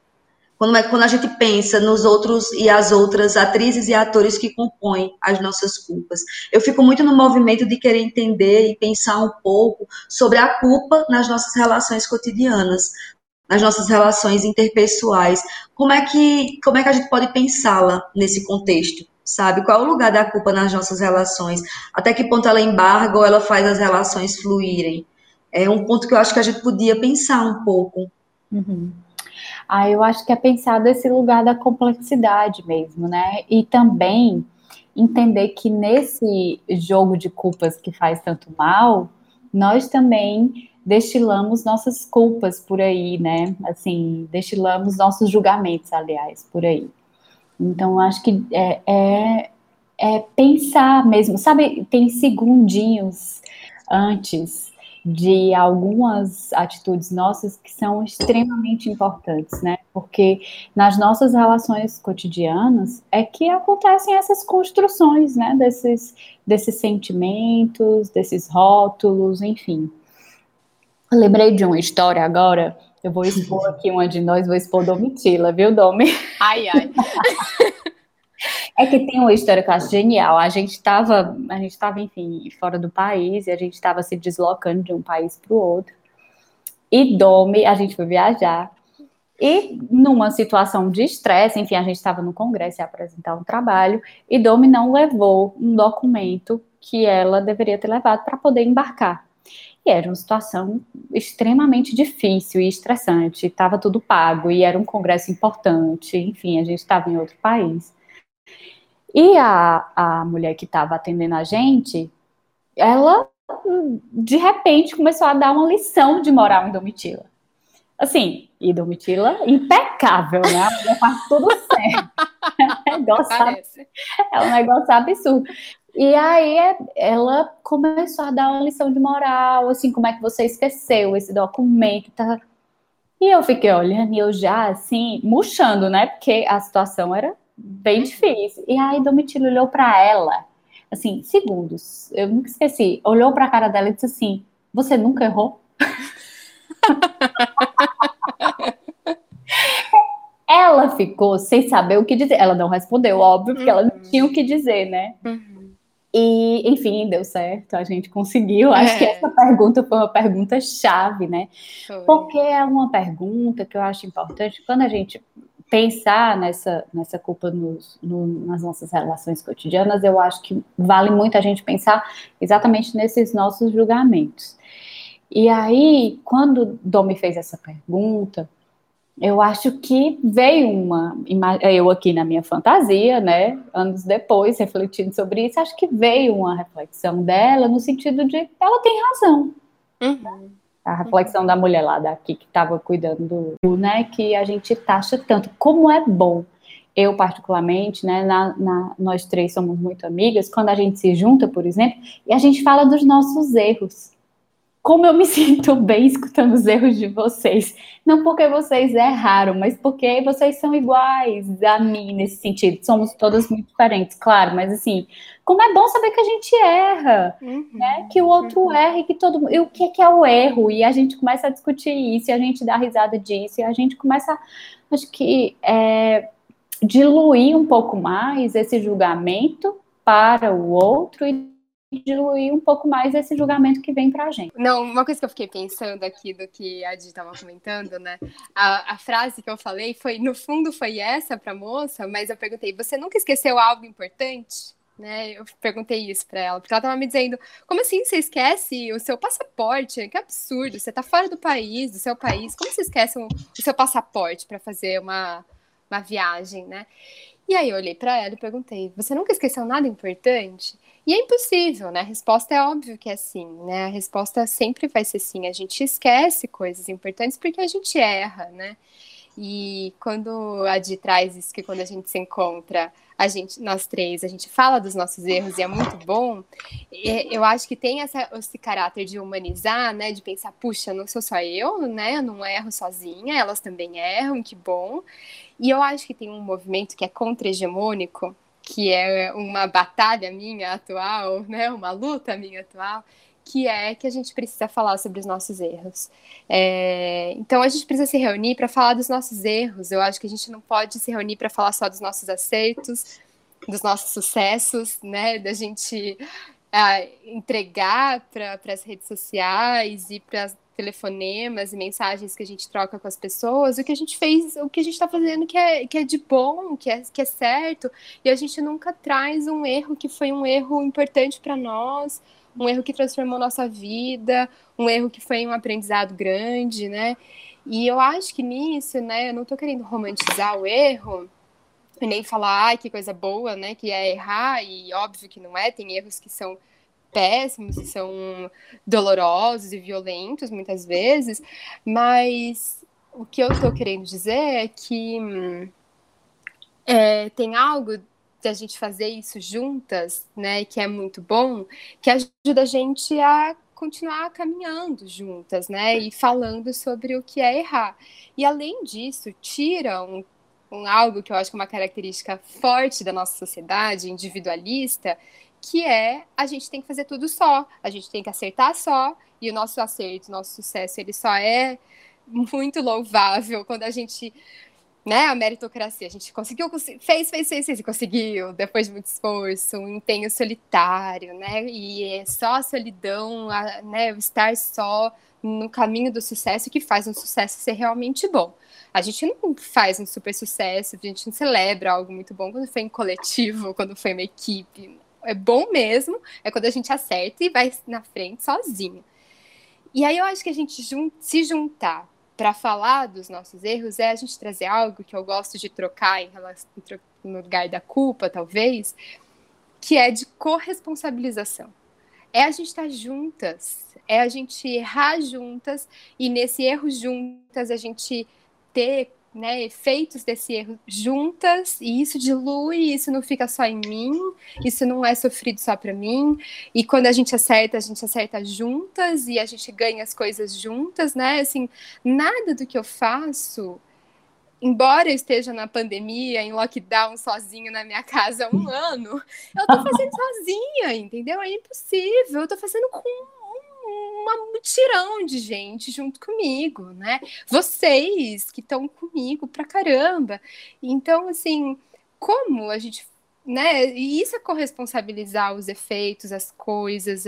quando, é, quando a gente pensa nos outros e as outras atrizes e atores que compõem as nossas culpas. Eu fico muito no movimento de querer entender e pensar um pouco sobre a culpa nas nossas relações cotidianas, nas nossas relações interpessoais. Como é que, como é que a gente pode pensá-la nesse contexto? Sabe? Qual é o lugar da culpa nas nossas relações? Até que ponto ela embarga ou ela faz as relações fluírem? É um ponto que eu acho que a gente podia pensar um pouco. Uhum. Ah, eu acho que é pensar desse lugar da complexidade mesmo, né? E também entender que nesse jogo de culpas que faz tanto mal, nós também destilamos nossas culpas por aí, né? Assim, destilamos nossos julgamentos, aliás, por aí. Então, acho que é, é, é pensar mesmo, sabe? Tem segundinhos antes de algumas atitudes nossas que são extremamente importantes, né? Porque nas nossas relações cotidianas é que acontecem essas construções, né? Desses, desses sentimentos, desses rótulos, enfim. Eu lembrei de uma história agora. Eu vou expor aqui uma de nós, vou expor Domitila, viu, Domi? Ai, ai. É que tem uma história que eu acho genial. A gente estava, a gente estava, enfim, fora do país e a gente estava se deslocando de um país para o outro. E Domi, a gente foi viajar. E numa situação de estresse, enfim, a gente estava no congresso a apresentar um trabalho e Domi não levou um documento que ela deveria ter levado para poder embarcar. E era uma situação extremamente difícil e estressante. Estava tudo pago e era um congresso importante. Enfim, a gente estava em outro país. E a, a mulher que estava atendendo a gente, ela de repente começou a dar uma lição de moral em Domitila. Assim, e Domitila impecável, né? A mulher faz tudo certo. É um, negócio, é um negócio absurdo. E aí ela começou a dar uma lição de moral, assim, como é que você esqueceu esse documento, tá? E eu fiquei olhando e eu já, assim, murchando, né? Porque a situação era bem difícil. E aí Domitila olhou para ela, assim, segundos, eu nunca esqueci, olhou para a cara dela e disse assim: Você nunca errou? ela ficou sem saber o que dizer. Ela não respondeu, óbvio, porque uhum. ela não uhum. tinha o que dizer, né? Uhum. E, enfim, deu certo, a gente conseguiu. Acho é. que essa pergunta foi uma pergunta chave, né? Foi. Porque é uma pergunta que eu acho importante quando a gente pensar nessa, nessa culpa nos, no, nas nossas relações cotidianas, eu acho que vale muito a gente pensar exatamente nesses nossos julgamentos. E aí, quando Domi fez essa pergunta, eu acho que veio uma, eu aqui na minha fantasia, né, anos depois, refletindo sobre isso, acho que veio uma reflexão dela no sentido de ela tem razão. Uhum. A reflexão uhum. da mulher lá daqui que estava cuidando do, né, que a gente taxa tanto. Como é bom. Eu, particularmente, né, na, na, nós três somos muito amigas, quando a gente se junta, por exemplo, e a gente fala dos nossos erros como eu me sinto bem escutando os erros de vocês. Não porque vocês erraram, mas porque vocês são iguais a mim nesse sentido. Somos todas muito diferentes, claro, mas assim, como é bom saber que a gente erra, uhum, né? Que o outro uhum. erra e que todo mundo. E o que é o erro? E a gente começa a discutir isso, e a gente dá risada disso, e a gente começa, acho que, é, diluir um pouco mais esse julgamento para o outro e diluir um pouco mais esse julgamento que vem pra gente. Não, uma coisa que eu fiquei pensando aqui do que a Di estava comentando, né? A, a, frase que eu falei foi, no fundo, foi essa pra moça, mas eu perguntei, você nunca esqueceu algo importante? Né, eu perguntei isso para ela, porque ela estava me dizendo: como assim você esquece o seu passaporte? Que absurdo, você está fora do país, do seu país, como você esquece o, o seu passaporte para fazer uma, uma viagem, né? E aí eu olhei para ela e perguntei: você nunca esqueceu nada importante? E é impossível, né? A resposta é óbvio que é sim, né? A resposta sempre vai ser sim. A gente esquece coisas importantes porque a gente erra, né? E quando a Di traz isso, que quando a gente se encontra, a gente, nós três, a gente fala dos nossos erros e é muito bom, eu acho que tem essa, esse caráter de humanizar, né? De pensar, puxa, não sou só eu, né? Eu não erro sozinha, elas também erram, que bom. E eu acho que tem um movimento que é contra-hegemônico, que é uma batalha minha atual, né, uma luta minha atual, que é que a gente precisa falar sobre os nossos erros. É, então a gente precisa se reunir para falar dos nossos erros. Eu acho que a gente não pode se reunir para falar só dos nossos acertos, dos nossos sucessos, né, da gente ah, entregar para as redes sociais e para telefonemas e mensagens que a gente troca com as pessoas, o que a gente fez, o que a gente está fazendo que é, que é de bom, que é, que é certo, e a gente nunca traz um erro que foi um erro importante para nós, um erro que transformou nossa vida, um erro que foi um aprendizado grande, né? E eu acho que nisso, né, eu não estou querendo romantizar o erro, nem falar, ai, que coisa boa, né, que é errar, e óbvio que não é, tem erros que são péssimos e são dolorosos e violentos muitas vezes, mas o que eu estou querendo dizer é que é, tem algo de a gente fazer isso juntas, né, que é muito bom, que ajuda a gente a continuar caminhando juntas, né, e falando sobre o que é errar. E além disso, tira um, um algo que eu acho que é uma característica forte da nossa sociedade individualista, que é a gente tem que fazer tudo só, a gente tem que acertar só, e o nosso acerto, nosso sucesso, ele só é muito louvável quando a gente, né, a meritocracia, a gente conseguiu, fez, fez, fez, fez, conseguiu, depois de muito esforço, um empenho solitário, né, e é só a solidão, a, né, o estar só no caminho do sucesso que faz um sucesso ser realmente bom. A gente não faz um super sucesso, a gente não celebra algo muito bom quando foi em coletivo, quando foi uma equipe é bom mesmo, é quando a gente acerta e vai na frente sozinho. E aí eu acho que a gente jun se juntar para falar dos nossos erros é a gente trazer algo que eu gosto de trocar em relação, no lugar da culpa, talvez, que é de corresponsabilização. É a gente estar tá juntas, é a gente errar juntas e nesse erro juntas a gente ter né, efeitos desse erro juntas, e isso dilui, isso não fica só em mim, isso não é sofrido só para mim, e quando a gente acerta, a gente acerta juntas, e a gente ganha as coisas juntas, né, assim, nada do que eu faço, embora eu esteja na pandemia, em lockdown, sozinho na minha casa há um ano, eu tô fazendo sozinha, entendeu? É impossível, eu tô fazendo com uma mutirão de gente junto comigo, né? Vocês que estão comigo pra caramba. Então, assim, como a gente né? E isso é corresponsabilizar os efeitos, as coisas,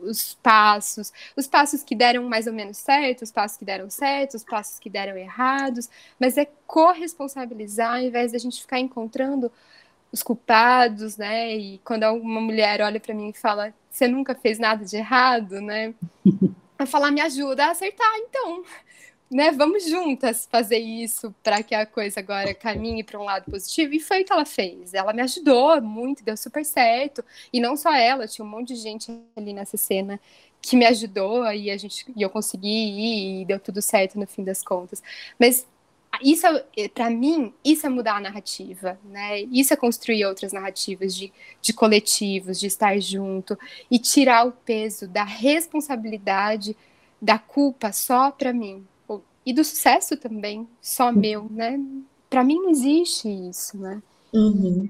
os passos, os passos que deram mais ou menos certo, os passos que deram certo, os passos que deram errados, mas é corresponsabilizar ao invés da gente ficar encontrando os culpados, né? E quando uma mulher olha para mim e fala, você nunca fez nada de errado, né? Eu falar, me ajuda a acertar, então. né, vamos juntas fazer isso para que a coisa agora caminhe para um lado positivo. E foi o que ela fez. Ela me ajudou muito, deu super certo. E não só ela, tinha um monte de gente ali nessa cena que me ajudou e a gente e eu consegui ir e deu tudo certo no fim das contas. Mas isso para mim isso é mudar a narrativa né? Isso é construir outras narrativas de, de coletivos de estar junto e tirar o peso da responsabilidade da culpa só para mim. E do sucesso também só meu né? Para mim não existe isso né? Uhum.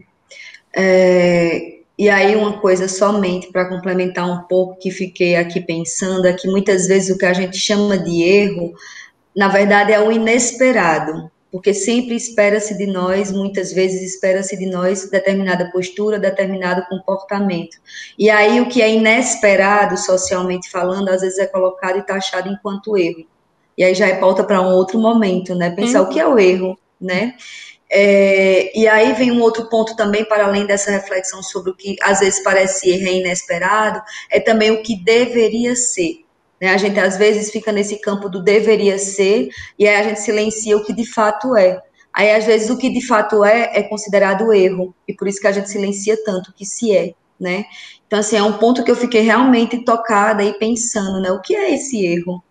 é, e aí uma coisa somente para complementar um pouco que fiquei aqui pensando é que muitas vezes o que a gente chama de erro na verdade, é o inesperado, porque sempre espera-se de nós, muitas vezes espera-se de nós determinada postura, determinado comportamento. E aí o que é inesperado, socialmente falando, às vezes é colocado e taxado enquanto erro. E aí já é pauta para um outro momento, né? Pensar uhum. o que é o erro, né? É, e aí vem um outro ponto também, para além dessa reflexão sobre o que às vezes parece erro e inesperado, é também o que deveria ser. Né? A gente às vezes fica nesse campo do deveria ser e aí a gente silencia o que de fato é. Aí às vezes o que de fato é é considerado erro e por isso que a gente silencia tanto o que se é, né? Então assim é um ponto que eu fiquei realmente tocada e pensando, né? O que é esse erro?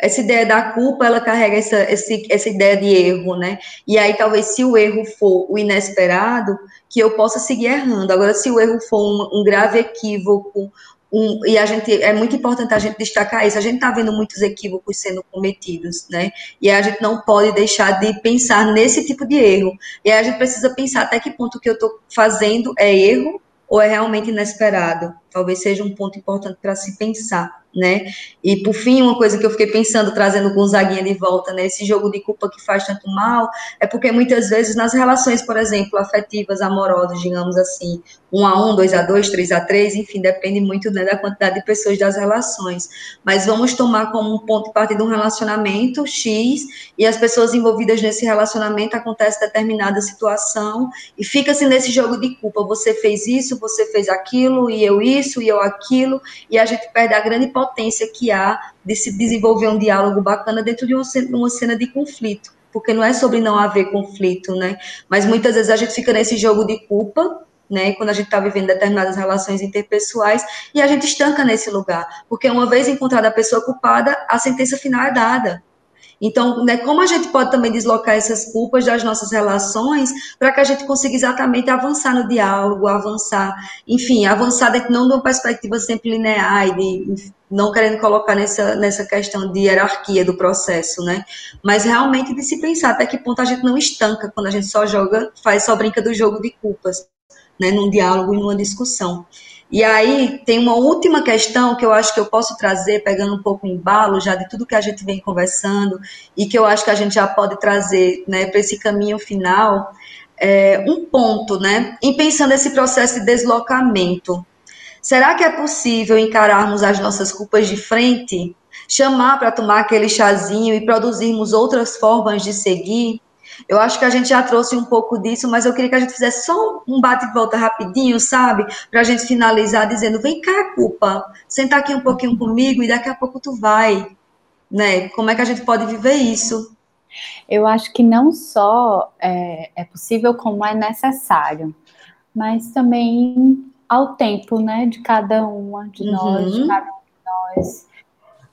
Essa ideia da culpa, ela carrega essa, essa, essa ideia de erro, né? E aí, talvez, se o erro for o inesperado, que eu possa seguir errando. Agora, se o erro for um, um grave equívoco, um, e a gente é muito importante a gente destacar isso. A gente está vendo muitos equívocos sendo cometidos, né? E a gente não pode deixar de pensar nesse tipo de erro. E a gente precisa pensar até que ponto o que eu estou fazendo é erro ou é realmente inesperado. Talvez seja um ponto importante para se pensar né? E por fim, uma coisa que eu fiquei pensando, trazendo Gonzaguinha de volta, né? Esse jogo de culpa que faz tanto mal, é porque muitas vezes nas relações, por exemplo, afetivas, amorosas, digamos assim, um a um, dois a dois, três a três, enfim, depende muito né, da quantidade de pessoas das relações. Mas vamos tomar como um ponto de partida um relacionamento X e as pessoas envolvidas nesse relacionamento acontece determinada situação e fica-se nesse jogo de culpa. Você fez isso, você fez aquilo, e eu isso, e eu aquilo, e a gente perde a grande potência que há de se desenvolver um diálogo bacana dentro de uma cena, uma cena de conflito. Porque não é sobre não haver conflito, né? Mas muitas vezes a gente fica nesse jogo de culpa, né, quando a gente está vivendo determinadas relações interpessoais, e a gente estanca nesse lugar, porque uma vez encontrada a pessoa culpada, a sentença final é dada. Então, né, como a gente pode também deslocar essas culpas das nossas relações para que a gente consiga exatamente avançar no diálogo, avançar, enfim, avançar dentro não de uma perspectiva sempre linear e de, não querendo colocar nessa, nessa questão de hierarquia do processo, né? Mas realmente de se pensar até que ponto a gente não estanca quando a gente só joga, faz só brinca do jogo de culpas, né? Num diálogo e numa discussão. E aí tem uma última questão que eu acho que eu posso trazer, pegando um pouco em embalo já de tudo que a gente vem conversando, e que eu acho que a gente já pode trazer né, para esse caminho final, é, um ponto, né? Em pensando esse processo de deslocamento. Será que é possível encararmos as nossas culpas de frente? Chamar para tomar aquele chazinho e produzirmos outras formas de seguir? Eu acho que a gente já trouxe um pouco disso, mas eu queria que a gente fizesse só um bate e volta rapidinho, sabe? Para a gente finalizar dizendo: vem cá, culpa, senta aqui um pouquinho comigo e daqui a pouco tu vai. Né? Como é que a gente pode viver isso? Eu acho que não só é, é possível, como é necessário, mas também ao tempo, né, de cada uma de nós, de uhum. cada um de nós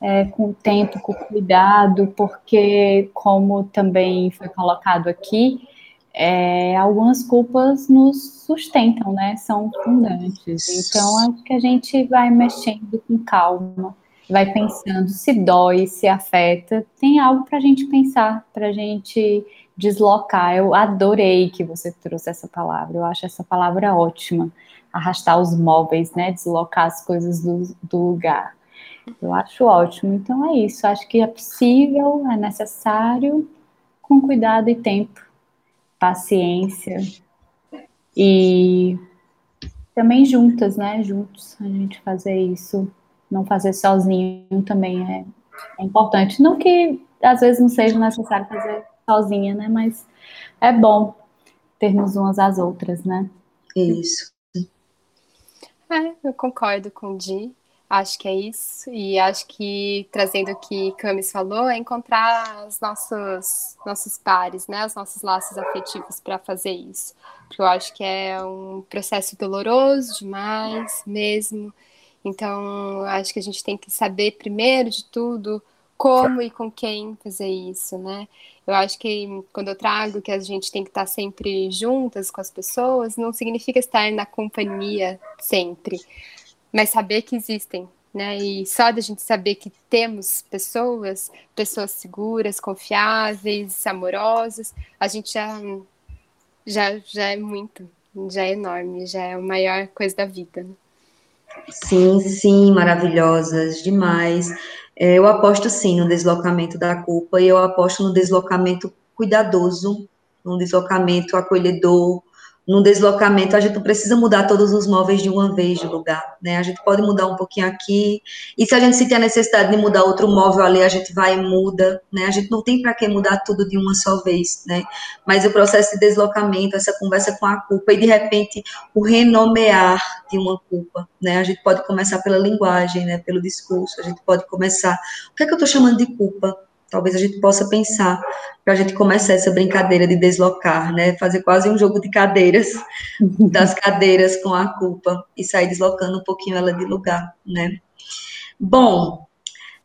é, com tempo, com cuidado, porque, como também foi colocado aqui, é, algumas culpas nos sustentam, né? São fundantes. Então, acho que a gente vai mexendo com calma, vai pensando se dói, se afeta. Tem algo para a gente pensar, para a gente deslocar. Eu adorei que você trouxe essa palavra. Eu acho essa palavra ótima. Arrastar os móveis, né? Deslocar as coisas do, do lugar. Eu acho ótimo. Então é isso. Acho que é possível, é necessário, com cuidado e tempo, paciência e também juntas, né? Juntos a gente fazer isso, não fazer sozinho também é, é importante. Não que às vezes não seja necessário fazer sozinha, né? Mas é bom termos umas às outras, né? Isso. É, eu concordo com o Di Acho que é isso. E acho que, trazendo o que Camis falou, é encontrar os nossos, nossos pares, né? Os nossos laços afetivos para fazer isso. Porque eu acho que é um processo doloroso demais, mesmo. Então, acho que a gente tem que saber, primeiro de tudo, como e com quem fazer isso, né? Eu acho que quando eu trago que a gente tem que estar sempre juntas com as pessoas, não significa estar na companhia sempre mas saber que existem, né? E só da gente saber que temos pessoas, pessoas seguras, confiáveis, amorosas, a gente já já, já é muito, já é enorme, já é a maior coisa da vida. Né? Sim, sim, maravilhosas, demais. É, eu aposto sim no deslocamento da culpa e eu aposto no deslocamento cuidadoso, no deslocamento acolhedor, num deslocamento, a gente não precisa mudar todos os móveis de uma vez de lugar, né? A gente pode mudar um pouquinho aqui, e se a gente sentir a necessidade de mudar outro móvel ali, a gente vai e muda, né? A gente não tem para que mudar tudo de uma só vez, né? Mas o processo de deslocamento, essa conversa com a culpa, e de repente o renomear de uma culpa, né? A gente pode começar pela linguagem, né? Pelo discurso, a gente pode começar. O que é que eu estou chamando de culpa? Talvez a gente possa pensar para a gente começar essa brincadeira de deslocar, né? Fazer quase um jogo de cadeiras, das cadeiras com a culpa e sair deslocando um pouquinho ela de lugar, né? Bom,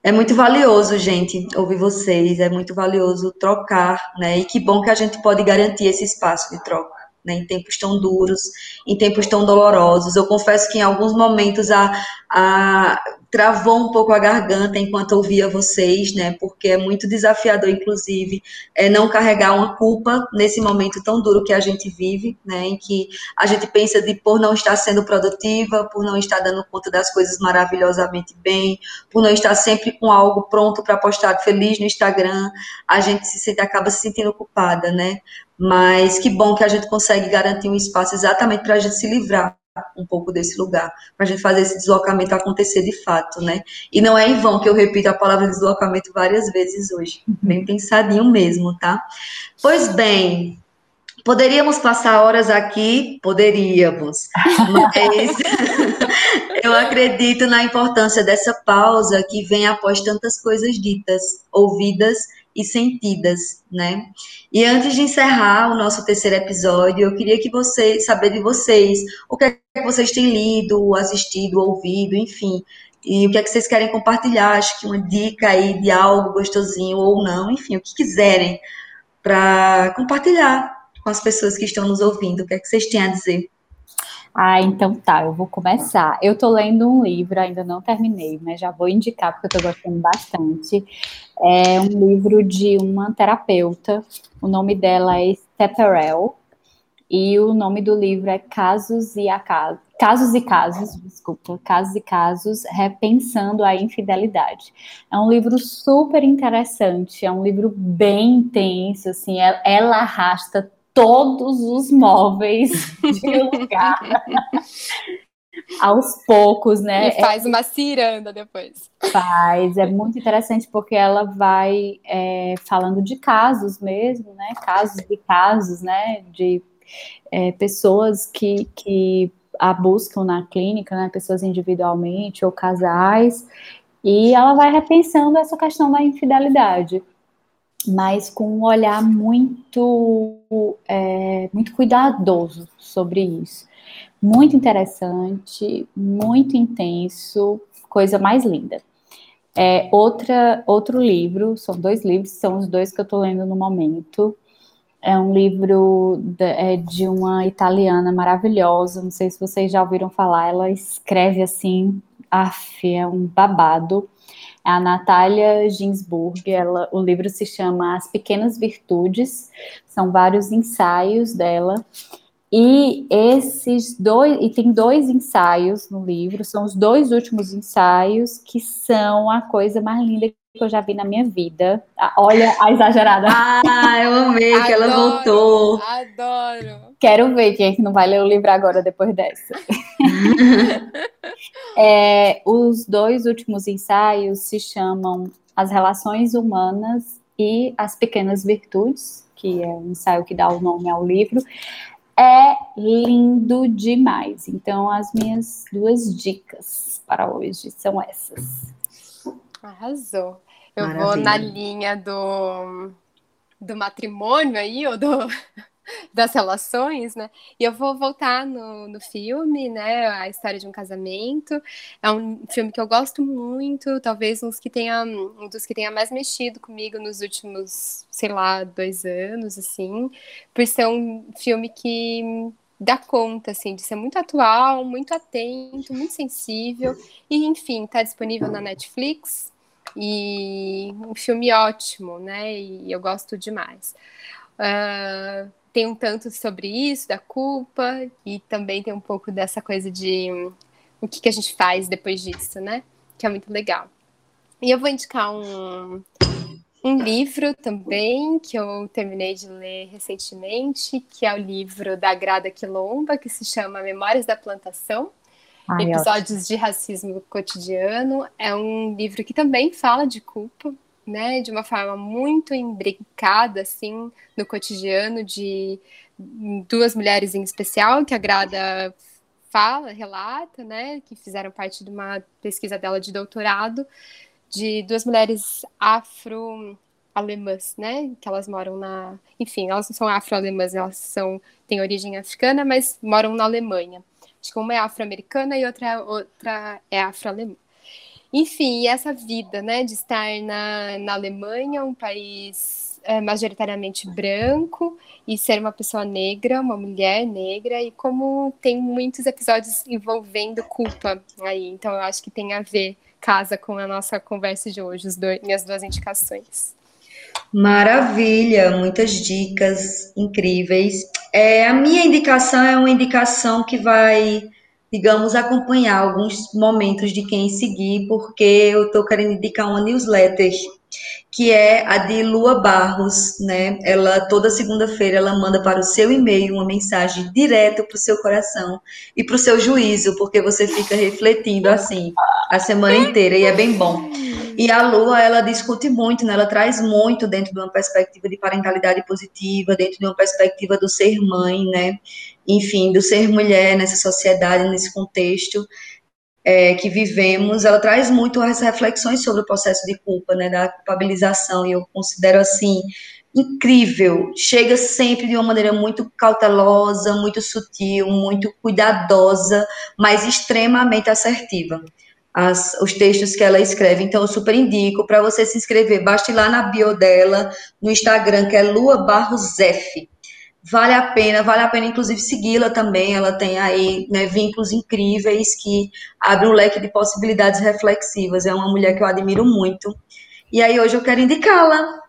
é muito valioso, gente, ouvir vocês, é muito valioso trocar, né? E que bom que a gente pode garantir esse espaço de troca. Né, em tempos tão duros, em tempos tão dolorosos. Eu confesso que em alguns momentos a, a, travou um pouco a garganta enquanto ouvia vocês, né? Porque é muito desafiador, inclusive, é não carregar uma culpa nesse momento tão duro que a gente vive, né? Em que a gente pensa de por não estar sendo produtiva, por não estar dando conta das coisas maravilhosamente bem, por não estar sempre com algo pronto para postar feliz no Instagram, a gente se sente, acaba se sentindo culpada, né? Mas que bom que a gente consegue garantir um espaço exatamente para a gente se livrar um pouco desse lugar, para a gente fazer esse deslocamento acontecer de fato, né? E não é em vão que eu repito a palavra deslocamento várias vezes hoje, bem pensadinho mesmo, tá? Pois bem, Poderíamos passar horas aqui? Poderíamos, mas eu acredito na importância dessa pausa que vem após tantas coisas ditas, ouvidas e sentidas, né? E antes de encerrar o nosso terceiro episódio, eu queria que vocês saber de vocês o que é que vocês têm lido, assistido, ouvido, enfim, e o que é que vocês querem compartilhar, acho que uma dica aí de algo gostosinho ou não, enfim, o que quiserem para compartilhar com as pessoas que estão nos ouvindo, o que é que vocês têm a dizer? Ah, então tá, eu vou começar. Eu tô lendo um livro, ainda não terminei, mas já vou indicar porque eu tô gostando bastante. É um livro de uma terapeuta. O nome dela é Stepperell e o nome do livro é Casos e Acasos. Casos e Casos, desculpa, Casos e Casos, Repensando a Infidelidade. É um livro super interessante, é um livro bem intenso, assim, ela arrasta todos os móveis de lugar. Aos poucos, né? E faz uma ciranda depois. Faz, é muito interessante porque ela vai é, falando de casos mesmo, né? Casos e casos, né? De é, pessoas que, que a buscam na clínica, né? Pessoas individualmente ou casais, e ela vai repensando essa questão da infidelidade mas com um olhar muito, é, muito cuidadoso sobre isso. Muito interessante, muito intenso, coisa mais linda. É, outra, outro livro, são dois livros, são os dois que eu estou lendo no momento. É um livro de, é, de uma italiana maravilhosa, não sei se vocês já ouviram falar, ela escreve assim, af, é um babado é a Natália Ginsburg. Ela, o livro se chama As Pequenas Virtudes, são vários ensaios dela. E esses dois, e tem dois ensaios no livro, são os dois últimos ensaios que são a coisa mais linda que eu já vi na minha vida. Ah, olha a exagerada. Ah, eu amei que ela voltou. Adoro. Quero ver quem é que não vai ler o livro agora depois dessa. é, os dois últimos ensaios se chamam As Relações Humanas e As Pequenas Virtudes, que é um ensaio que dá o nome ao livro. é lindo demais. Então, as minhas duas dicas para hoje são essas. Arrasou. Eu vou Maravilha. na linha do, do matrimônio aí, ou do, das relações, né? E eu vou voltar no, no filme, né? A história de um casamento. É um filme que eu gosto muito, talvez uns que tenha, um dos que tenha mais mexido comigo nos últimos, sei lá, dois anos, assim, por ser um filme que dá conta, assim, de ser muito atual, muito atento, muito sensível. E, enfim, tá disponível na Netflix. E um filme ótimo, né? E eu gosto demais. Ah, tem um tanto sobre isso, da culpa, e também tem um pouco dessa coisa de hum, o que, que a gente faz depois disso, né? Que é muito legal. E eu vou indicar um, um livro também, que eu terminei de ler recentemente, que é o livro da Grada Quilomba, que se chama Memórias da Plantação. Ai, ótimo. Episódios de Racismo Cotidiano. É um livro que também fala de culpa, né? De uma forma muito imbricada, assim, no cotidiano de duas mulheres em especial, que a Grada fala, relata, né? Que fizeram parte de uma pesquisa dela de doutorado, de duas mulheres afro-alemãs, né? Que elas moram na... Enfim, elas não são afro-alemãs, elas são... têm origem africana, mas moram na Alemanha. Acho que uma é afro-americana e outra, outra é afro-alemã. Enfim, essa vida, né, de estar na, na Alemanha, um país é, majoritariamente branco, e ser uma pessoa negra, uma mulher negra, e como tem muitos episódios envolvendo culpa aí. Então, eu acho que tem a ver, casa com a nossa conversa de hoje, as dois, minhas duas indicações. Maravilha, muitas dicas incríveis. É, a minha indicação é uma indicação que vai, digamos, acompanhar alguns momentos de quem seguir, porque eu estou querendo indicar uma newsletter, que é a de Lua Barros, né? Ela, toda segunda-feira, ela manda para o seu e-mail uma mensagem direto para o seu coração e para o seu juízo, porque você fica refletindo assim a semana inteira e é bem bom. E a Lua, ela discute muito, né? ela traz muito dentro de uma perspectiva de parentalidade positiva, dentro de uma perspectiva do ser mãe, né? Enfim, do ser mulher nessa sociedade, nesse contexto é, que vivemos. Ela traz muito as reflexões sobre o processo de culpa, né? Da culpabilização, e eu considero assim incrível. Chega sempre de uma maneira muito cautelosa, muito sutil, muito cuidadosa, mas extremamente assertiva as, os textos que ela escreve. Então, eu super indico para você se inscrever. Basta ir lá na bio dela, no Instagram, que é Lua Barros F. Vale a pena, vale a pena, inclusive, segui-la também. Ela tem aí né, vínculos incríveis que abrem um leque de possibilidades reflexivas. É uma mulher que eu admiro muito. E aí, hoje eu quero indicá-la.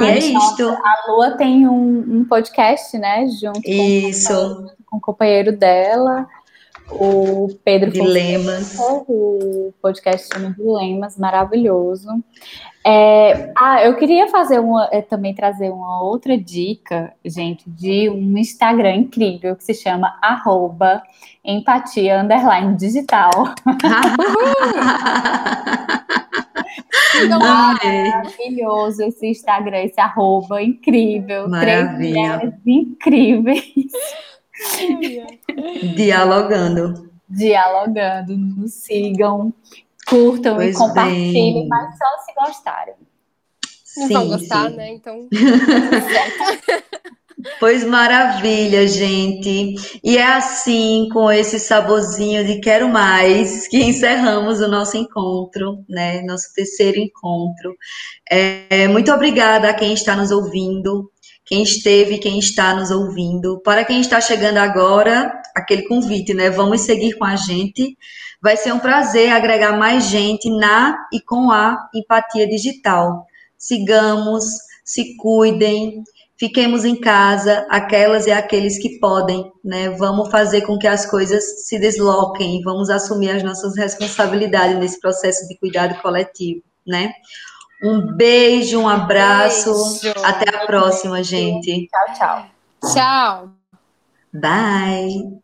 E é isto. A Lua tem um, um podcast, né? Junto Isso. Com, com o companheiro dela o Pedro Dilemas. O podcast chama Dilemas, maravilhoso. É, ah, eu queria fazer uma, é, também trazer uma outra dica, gente, de um Instagram incrível que se chama arroba empatia underline digital. Maravilhoso esse Instagram, esse arroba incrível. Maravilha. Três mulheres incríveis. Dialogando. Dialogando. Nos sigam, curtam Pois e compartilhem, bem. mas só se gostarem. Não Sim, vão gostar, sim. né? Então, Pois maravilha, gente. E é assim, com esse saborzinho de quero mais, que encerramos o nosso encontro, né? Nosso terceiro encontro. É, muito obrigada a quem está nos ouvindo, quem esteve, quem está nos ouvindo. Para quem está chegando agora, aquele convite, né? Vamos seguir com a gente. Vai ser um prazer agregar mais gente na e com a empatia digital. Sigamos, se cuidem, fiquemos em casa, aquelas e aqueles que podem, né? Vamos fazer com que as coisas se desloquem, vamos assumir as nossas responsabilidades nesse processo de cuidado coletivo, né? Um beijo, um abraço, Beijo. até a próxima, gente. Tchau, tchau. tchau! Bye.